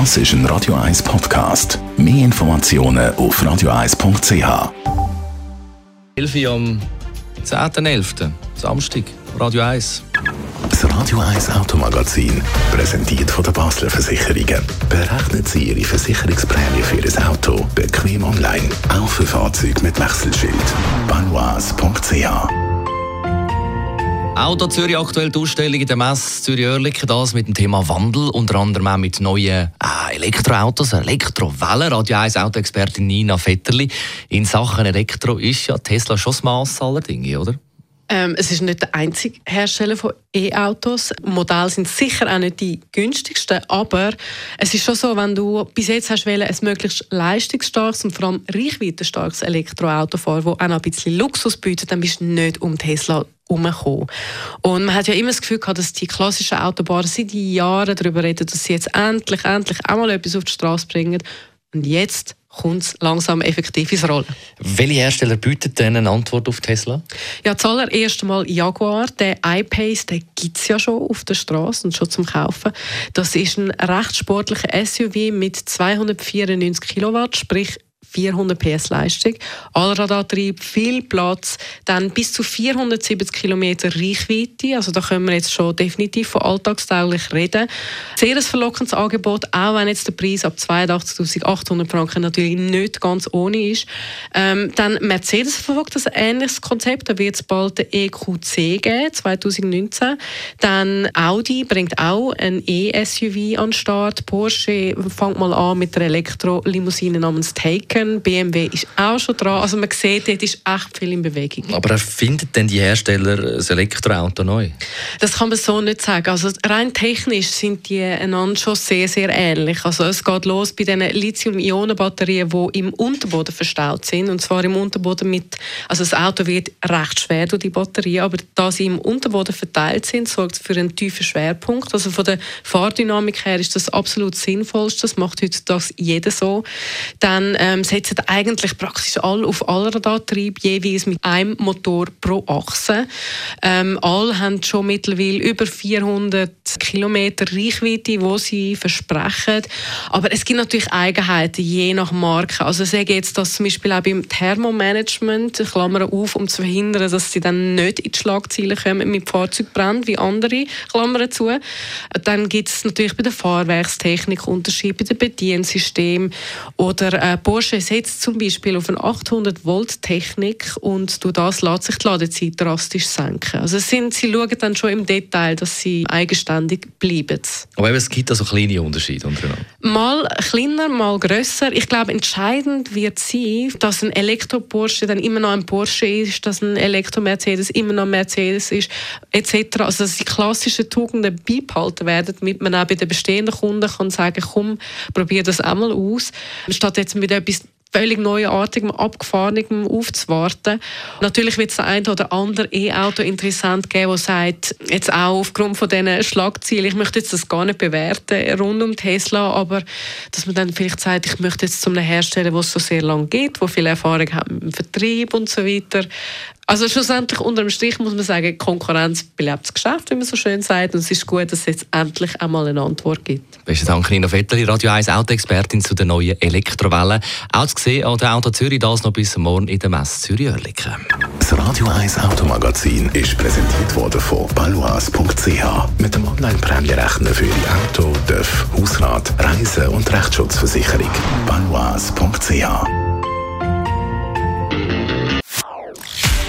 Das ist ein Radio 1 Podcast. Mehr Informationen auf radio1.ch. 11 Uhr am 10.11. Samstag, Radio 1. Das Radio 1 Automagazin, präsentiert von der Basler Versicherungen. Berechnen Sie Ihre Versicherungsprämie für Ihr Auto bequem online, auch für Fahrzeuge mit Wechselschild. Banois.ch Auto Zürich aktuell die Ausstellung in der Messe Zürich-Oerlikon, das mit dem Thema Wandel, unter anderem auch mit neuen äh, Elektroautos, Elektrowellen. Radio 1 Autoexpertin Nina Vetterli. In Sachen Elektro ist ja Tesla schon das Mass aller Dinge, oder? Ähm, es ist nicht der einzige Hersteller von E-Autos. Modelle sind sicher auch nicht die günstigsten, aber es ist schon so, wenn du bis jetzt hast wollen, ein möglichst leistungsstarkes und vor allem reichweitenstarkes Elektroauto fahren, das auch noch ein bisschen Luxus bietet, dann bist du nicht um Tesla herumgekommen. Und man hat ja immer das Gefühl gehabt, dass die klassischen Autobahnen seit Jahren darüber reden, dass sie jetzt endlich, endlich auch mal etwas auf die Straße bringen. Und jetzt kommt es langsam effektiv ins Rollen. Welche Hersteller bieten denn eine Antwort auf Tesla? Ja, zuallererst mal Jaguar. Der iPace, gibt es ja schon auf der Straße und schon zum Kaufen. Das ist ein recht sportlicher SUV mit 294 Kilowatt, sprich 400 PS Leistung, Allradantrieb, viel Platz, dann bis zu 470 km Reichweite, also da können wir jetzt schon definitiv von alltagstauglich reden. Sehr ein verlockendes Angebot, auch wenn jetzt der Preis ab 82.800 Franken natürlich nicht ganz ohne ist. Ähm, dann Mercedes verfolgt ein ähnliches Konzept, da wird es bald den EQC geben, 2019. Dann Audi bringt auch ein E-SUV an den Start, Porsche fängt mal an mit der Elektrolimousine namens Taken, Volkswagen, BMW ist auch schon dran. Also man sieht, dort ist echt viel in Bewegung. Aber erfinden denn die Hersteller das Elektroauto neu? Das kann man so nicht sagen. Also rein technisch sind die einander schon sehr, sehr ähnlich. Also es geht los bei den Lithium-Ionen-Batterien, die im Unterboden verstaut sind. Und zwar im Unterboden mit, also das Auto wird recht schwer durch die Batterie, aber da sie im Unterboden verteilt sind, sorgt es für einen tiefen Schwerpunkt. Also von der Fahrdynamik her ist das absolut sinnvollste. Das macht heutzutage jeder so. Dann ähm, setzen eigentlich praktisch alle auf Allradantrieb, jeweils mit einem Motor pro Achse. Ähm, alle haben schon mittlerweile über 400 Kilometer Reichweite, wo sie versprechen. Aber es gibt natürlich Eigenheiten, je nach Marke. Also sage jetzt, dass zum Beispiel auch beim Thermomanagement, Klammern auf, um zu verhindern, dass sie dann nicht in die Schlagzeilen kommen mit Fahrzeugbrand wie andere, Klammern zu. Dann gibt es natürlich bei der Fahrwerkstechnik Unterschiede, bei dem Bediensystem oder äh, Porsche setzt zum Beispiel auf eine 800 Volt Technik und durch das lässt sich die Ladezeit drastisch senken. Also sind, sie schauen dann schon im Detail, dass sie eigenständig bleiben. Aber es gibt also kleine Unterschiede untereinander. Mal kleiner, mal grösser. Ich glaube, entscheidend wird sein, dass ein Elektro-Porsche dann immer noch ein Porsche ist, dass ein Elektro-Mercedes immer noch ein Mercedes ist, etc. Also dass die klassischen Tugenden beibehalten werden, damit man auch bei den bestehenden Kunden kann sagen, komm, probier das einmal aus, statt jetzt mit etwas völlig neuartigem, abgefahrenem aufzuwarten. Natürlich wird es ein oder andere E-Auto interessant geben, der sagt, jetzt auch aufgrund von diesen Schlagzielen, ich möchte jetzt das gar nicht bewerten rund um Tesla, aber dass man dann vielleicht sagt, ich möchte jetzt zu einem Hersteller, der es so sehr lange geht, der viel Erfahrung hat dem Vertrieb und so weiter, also schlussendlich unter dem Strich muss man sagen, Konkurrenz belebt das Geschäft, wie man so schön sagt. Und es ist gut, dass es jetzt endlich einmal eine Antwort gibt. Besten Dank, Nina Vetteli, Radio 1 Autoexpertin zu den neuen Elektrowellen. Auch zu sehen an der Auto Zürich, das noch bis morgen in der Messe Zürich-Oerlikon. Das Radio 1 Automagazin ist präsentiert worden von balois.ch. Mit dem Online-Prämierechner für Ihr Auto, TÜV, Hausrat, Reise- und Rechtsschutzversicherung. balois.ch